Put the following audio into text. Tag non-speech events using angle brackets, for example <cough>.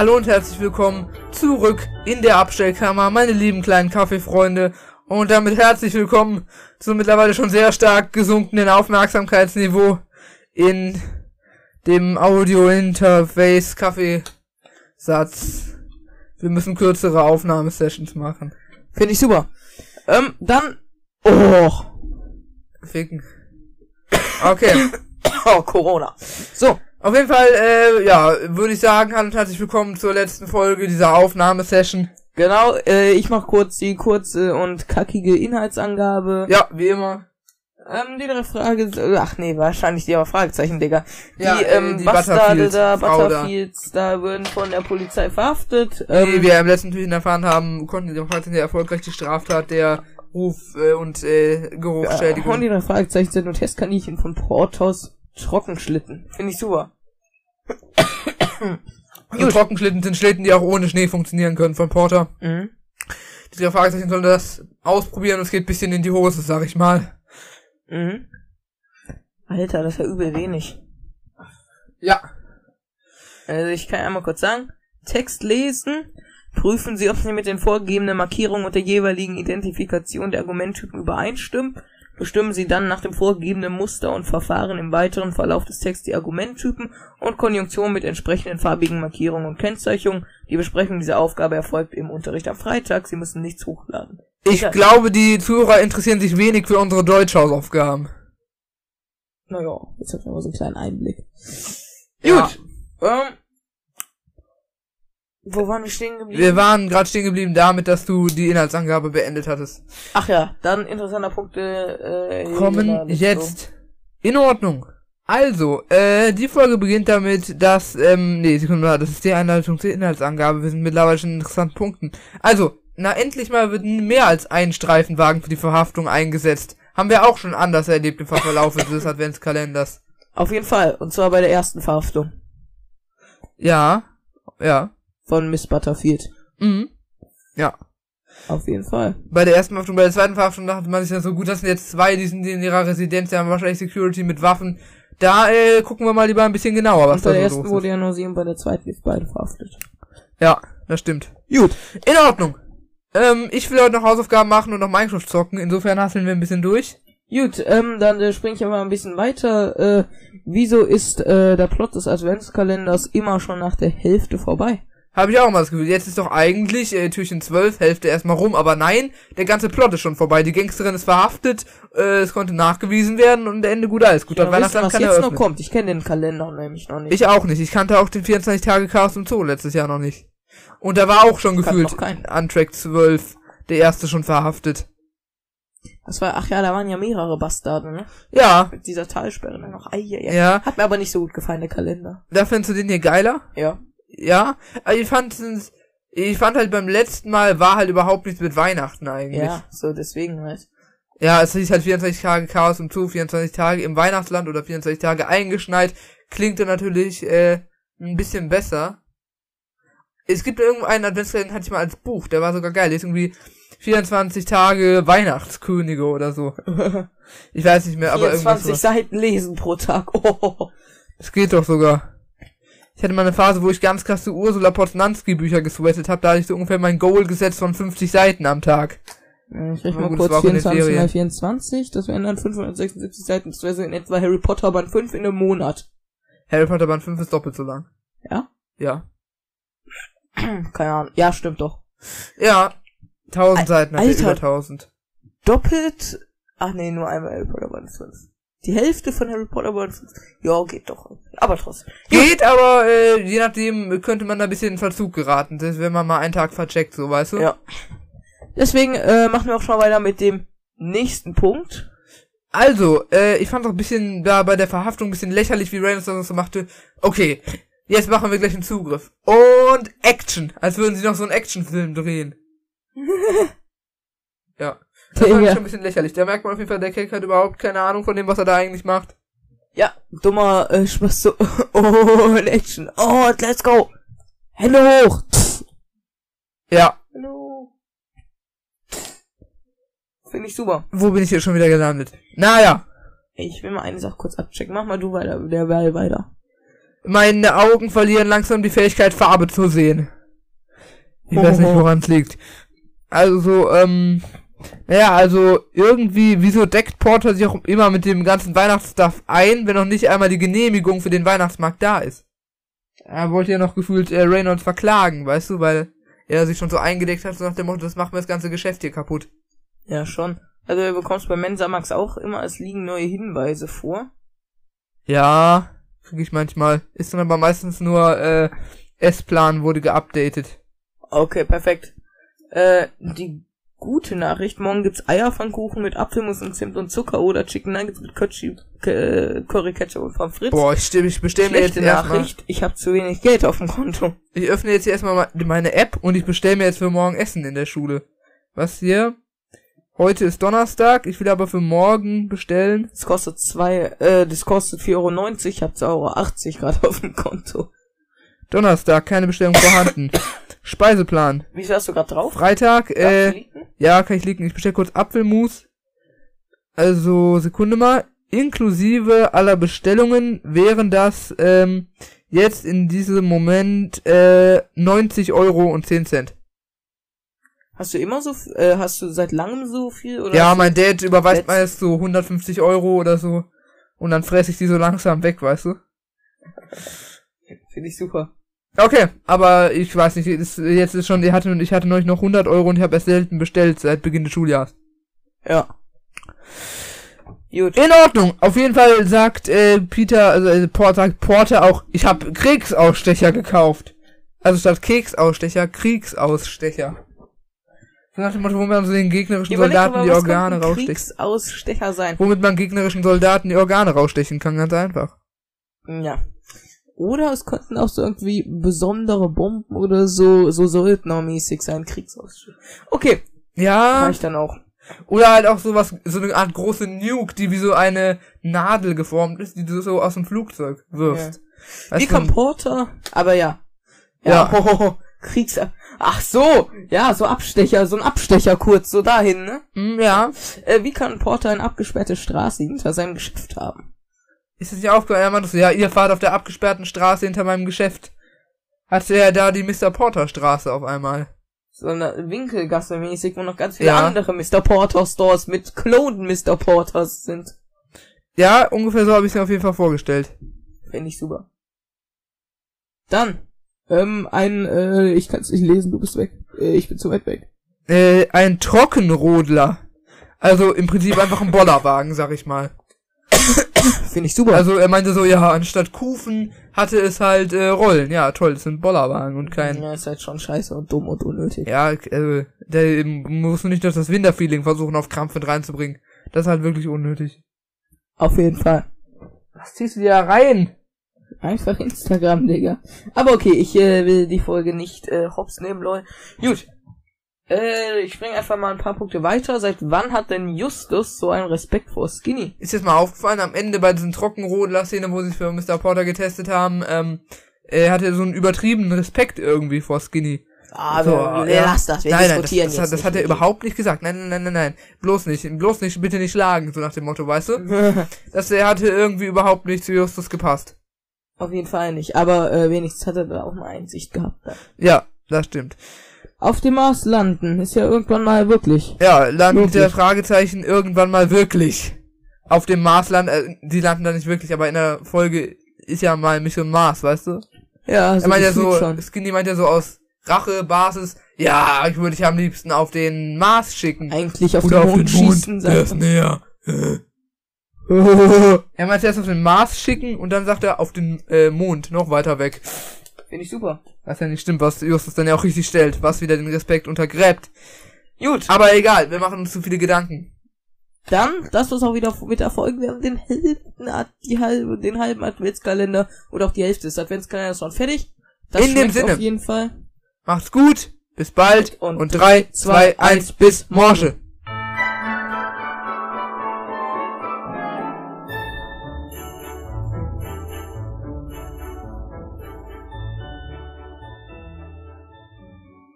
Hallo und herzlich willkommen zurück in der Abstellkammer, meine lieben kleinen Kaffeefreunde. Und damit herzlich willkommen zum mittlerweile schon sehr stark gesunkenen Aufmerksamkeitsniveau in dem Audio-Interface Kaffeesatz. Wir müssen kürzere Aufnahmesessions machen. Finde ich super. Ähm, dann. Oh. Ficken. Okay. <coughs> Oh, Corona. So. Auf jeden Fall, äh, ja, würde ich sagen, hallo und herzlich willkommen zur letzten Folge dieser Aufnahmesession. Genau, äh, ich mach kurz die kurze und kackige Inhaltsangabe. Ja, wie immer. Ähm, die drei Frage, ach nee, wahrscheinlich die aber Fragezeichen, Digga. Die, Ja, äh, ähm, die Bastarde da, Butterfields, da. Da würden von der Polizei verhaftet. Wie Ähm, wir im letzten Türchen erfahren haben, konnten die heute sehr erfolgreich die Straftat der Ruf- äh, und äh, Geruchsschädigung. und die drei Fragezeichen sind nur Testkaninchen von Porthaus Trockenschlitten. Finde ich super. <coughs> Also Trockenschlitten sind Schlitten, die auch ohne Schnee funktionieren können von Porter. Mhm. Die drei Fragezeichen sollen das ausprobieren und es geht bisschen in die Hose, sag ich mal. Mhm. Alter, das ist ja übel wenig. Ja. Also ich kann einmal kurz sagen, Text lesen, prüfen Sie, ob Sie mit den vorgegebenen Markierungen und der jeweiligen Identifikation der Argumenttypen übereinstimmen. Bestimmen Sie dann nach dem vorgegebenen Muster und Verfahren im weiteren Verlauf des Texts die Argumenttypen und Konjunktion mit entsprechenden farbigen Markierungen und Kennzeichnungen. Die Besprechung dieser Aufgabe erfolgt im Unterricht am Freitag. Sie müssen nichts hochladen. Ich Ja. glaube, die Zuhörer interessieren sich wenig für unsere Deutschhausaufgaben. Naja, jetzt hat man mal so einen kleinen Einblick. Ja. Gut. Ähm, wo waren wir stehen geblieben? Wir waren gerade stehen geblieben damit, dass du die Inhaltsangabe beendet hattest. Ach ja, dann interessanter Punkt. Äh, äh, kommen jetzt in Ordnung. Also, äh, die Folge beginnt damit, dass, ähm, nee, Sekunde mal, das ist die Einleitung zur Inhaltsangabe. Wir sind mittlerweile schon in interessanten Punkten. Also, na, endlich mal wird mehr als ein Streifenwagen für die Verhaftung eingesetzt. Haben wir auch schon anders erlebt im Verlauf <laughs> des Adventskalenders. So. Auf jeden Fall. Und zwar bei der ersten Verhaftung Ja, ja, von Miss Butterfield. mhm. Ja. Auf jeden Fall. Bei der ersten Verhaftung, bei der zweiten Verhaftung dachte man sich ja so gut, das sind jetzt zwei, die sind in ihrer Residenz, die haben wahrscheinlich Security mit Waffen. Da, äh, gucken wir mal lieber ein bisschen genauer, was Und bei da der so ersten los wurde ja nur sie und bei der zweiten ist beide verhaftet. Ja, das stimmt. Gut. In Ordnung. Ähm, ich will heute noch Hausaufgaben machen und noch Minecraft zocken. Insofern hasseln wir ein bisschen durch. Gut, ähm, dann äh, springe ich aber ein bisschen weiter. Äh, wieso ist äh, der Plot des Adventskalenders immer schon nach der Hälfte vorbei? Habe ich auch mal das Gefühl. Jetzt ist doch eigentlich äh, Türchen 12, Hälfte erstmal rum. Aber nein, der ganze Plot ist schon vorbei. Die Gangsterin ist verhaftet, äh, es konnte nachgewiesen werden und Ende gut, alles gut. Ja, wissen, Weihnachtsland was kann jetzt noch kommt. Ich kenne den Kalender nämlich noch nicht. Ich auch nicht. Ich kannte auch den 24 Tage Chaos im Zoo letztes Jahr noch nicht. Und da war auch schon Kannte gefühlt an Track 12 der erste schon verhaftet. Das war, ach ja, da waren ja mehrere Bastarde, ne? Ja, Mit dieser Talsperre dann noch. Ai, ai, ai. ja. Hat mir aber nicht so gut gefallen, der Kalender. Da findest du den hier geiler? Ja. Ja, aber ich fand es, ich fand halt beim letzten Mal war halt überhaupt nichts mit Weihnachten eigentlich. Ja, so deswegen halt. Ja, es hieß halt 24 Tage Chaos im Zoo, 24 Tage im Weihnachtsland oder 24 Tage eingeschneit. Klingt dann natürlich äh, ein bisschen besser. Es gibt irgendeinen Adventskalender, hatte ich mal als Buch, der war sogar geil. Der ist irgendwie 24 Tage Weihnachtskönige oder so. <laughs> Ich weiß nicht mehr, aber irgendwas. 24 sowas. Seiten lesen pro Tag. Oh. <laughs> Es geht doch sogar. Ich hatte mal eine Phase, wo ich ganz krasse Ursula Poznanski Bücher gesweatet habe. Da hatte ich so ungefähr mein Goal gesetzt von 50 Seiten am Tag. Ich rechne mal gut, kurz das war auch in den 24 Ferien. mal 24. Das wären dann 576 Seiten. Das wäre so in etwa Harry Potter Band 5 in einem Monat. Harry Potter Band 5 ist doppelt so lang. Ja? Ja. <clears throat> Keine Ahnung. Ja, stimmt doch. Ja. 1000 Al- Seiten, Alter. über 1000. Doppelt. Ach nee, nur einmal Harry Potter Band 5. Die Hälfte von Harry Potter 5. Ja, geht doch. Aber trotzdem. Geht, aber äh, je nachdem könnte man da ein bisschen in Verzug geraten, das, wenn man mal einen Tag vercheckt, so weißt du? Ja. Deswegen äh, machen wir auch schon mal weiter mit dem nächsten Punkt. Also, äh, ich fand auch ein bisschen da bei der Verhaftung ein bisschen lächerlich, wie Reynolds das so machte. Okay, jetzt machen wir gleich einen Zugriff. Und Action. Als würden sie noch so einen Actionfilm drehen. <laughs> ja. Das Digga. schon ein bisschen lächerlich. Da merkt man auf jeden Fall, der Keck hat überhaupt keine Ahnung von dem, was er da eigentlich macht. Ja, dummer äh, Spaß so. <laughs> Oh, Action. Oh, let's go. Hände hoch. Ja. Hallo. Finde ich super. Wo bin ich hier schon wieder gelandet? Naja. Ich will mal eine Sache kurz abchecken. Mach mal du weiter, der Ball weiter. Meine Augen verlieren langsam die Fähigkeit, Farbe zu sehen. Ich weiß nicht, woran es liegt. Also, ähm, naja, also irgendwie, wieso deckt Porter sich auch immer mit dem ganzen Weihnachtsstuff ein, wenn noch nicht einmal die Genehmigung für den Weihnachtsmarkt da ist? Er wollte ja noch gefühlt äh, Reynolds verklagen, weißt du, weil er sich schon so eingedeckt hat, so nach dem Motto, das macht mir das ganze Geschäft hier kaputt. Ja, schon. Also du bekommst bei Mensa Max auch immer, es liegen neue Hinweise vor. Ja, krieg ich manchmal. Ist dann aber meistens nur, äh, S-Plan wurde geupdatet. Okay, perfekt. Äh, die gute Nachricht, morgen gibt's Eierpfannkuchen mit Apfelmus und Zimt und Zucker oder Chicken Nuggets mit Kötschi, äh, Curry Ketchup und von Fritz. Boah, ich, stimme, ich bestelle mir jetzt. Nachricht, ich habe zu wenig Geld auf dem Konto. Ich öffne jetzt hier erstmal me- meine App und ich bestelle mir jetzt für morgen Essen in der Schule. Was hier? Heute ist Donnerstag, ich will aber für morgen bestellen. Das kostet zwei, äh, das kostet 4,90 Euro, ich hab 2,80 Euro gerade auf dem Konto. Donnerstag, keine Bestellung vorhanden. <coughs> Speiseplan. Wieso hast du gerade drauf? Freitag, äh, ja, kann ich liegen. Ich bestelle kurz Apfelmus. Also, Sekunde mal. Inklusive aller Bestellungen wären das, ähm, jetzt in diesem Moment, äh, 90 Euro und 10 Cent. Hast du immer so, äh, hast du seit langem so viel oder? Ja, mein Dad überweist meist so 150 Euro oder so. Und dann fresse ich die so langsam weg, weißt du- Finde ich super. Okay, aber ich weiß nicht, ist, jetzt ist schon, ich hatte, ich hatte neulich noch 100 Euro und ich habe erst selten bestellt seit Beginn des Schuljahres. Ja. Gut. In Ordnung. Auf jeden Fall sagt äh, Peter, also äh, Port, sagt Porter auch, ich habe Kriegsausstecher gekauft. Also statt Keksausstecher, Kriegsausstecher. So nach dem Motto, wo man so den gegnerischen Überleg Soldaten mal, die Organe rausstechen. Kriegsausstecher sein. Womit man gegnerischen Soldaten die Organe rausstechen kann, ganz einfach. Ja. Oder es könnten auch so irgendwie besondere Bomben oder so, so Söldnermäßig sein, Kriegsausstecher. Okay, Ja, reicht dann auch. oder halt auch sowas, so eine Art große Nuke, die wie so eine Nadel geformt ist, die du so aus dem Flugzeug wirfst. Weißt Wie du, kann Porter, aber ja. Ja. Ja, <laughs> hohoho, Kriegs... Ach so, ja, so Abstecher, so ein Abstecher kurz, so dahin, ne? Hm, ja. Äh, wie kann Porter eine abgesperrte Straße hinter seinem Geschäft haben? Ist es nicht aufgefallen? Er meinte so, ja, ihr fahrt auf der abgesperrten Straße hinter meinem Geschäft. Hatte er da die Mr. Porter Straße auf einmal. So eine Winkelgasse mäßig, wo noch ganz viele Ja. andere Mr. Porter Stores mit Klonen Mr. Porters sind. Ja, ungefähr so habe ich es mir auf jeden Fall vorgestellt. Finde ich super. Dann, ähm, ein, äh, ich kann es nicht lesen, du bist weg. Äh, ich bin zu weit weg. Äh, ein Trockenrodler. Also im Prinzip einfach ein Bollerwagen, sag ich mal. Finde ich super. Also er meinte so, ja, anstatt Kufen hatte es halt äh, Rollen. Ja, toll, das sind Bollerwagen und kein... ja, ist halt schon scheiße und dumm und unnötig. Ja, also, der muss nicht noch das Winterfeeling versuchen auf Krampf mit reinzubringen. Das ist halt wirklich unnötig. Auf jeden Fall. Was ziehst du dir da rein? Einfach Instagram, Digga. Aber okay, ich äh, will die Folge nicht äh, hops nehmen, Leute. Gut. Äh, ich springe einfach mal ein paar Punkte weiter. Seit wann hat denn Justus so einen Respekt vor Skinny? Ist jetzt mal aufgefallen, am Ende bei diesen Trockenrodler-Szene, wo sie für Mr. Porter getestet haben, ähm, er hatte so einen übertriebenen Respekt irgendwie vor Skinny. Ah, So, wir, ja. lass das, wir nein, nein, das, diskutieren das, das nicht hat er überhaupt nicht gesagt. Nein, nein, nein, nein, nein. Bloß nicht, bloß nicht, bitte nicht schlagen, so nach dem Motto, weißt du? <laughs> ihm. Das er hatte irgendwie überhaupt nicht zu Justus gepasst. Auf jeden Fall nicht. Aber äh, wenigstens hat er da auch eine Einsicht gehabt. Ja, das stimmt. Auf dem Mars landen ist ja irgendwann mal wirklich. Ja, landen Wirklich? der Fragezeichen irgendwann mal wirklich. Auf dem Mars landen, äh, die landen da nicht wirklich, aber in der Folge ist ja mal Mission Mars, weißt du? Ja, Er meint ja so, schon. Skinny meint ja so aus Rache, Basis, ja, ich würde dich am liebsten auf den Mars schicken. Eigentlich auf Oder den Mond schießen. der ist sagt näher. <laughs> er meint erst auf den Mars schicken und dann sagt er auf den äh, Mond, noch weiter weg. Finde ich super. Was ja nicht stimmt, was Justus dann ja auch richtig stellt, was wieder den Respekt untergräbt. Gut, Aber egal, wir machen uns zu viele Gedanken. dann, das war's auch wieder mit der Folge. Wir haben den halben, Ad- die halbe, den halben Adventskalender oder auch die Hälfte des Adventskalenders schon fertig. Das In dem Sinne. Auf jeden Fall. Macht's gut, bis bald Und und drei, zwei, eins, bis morgen.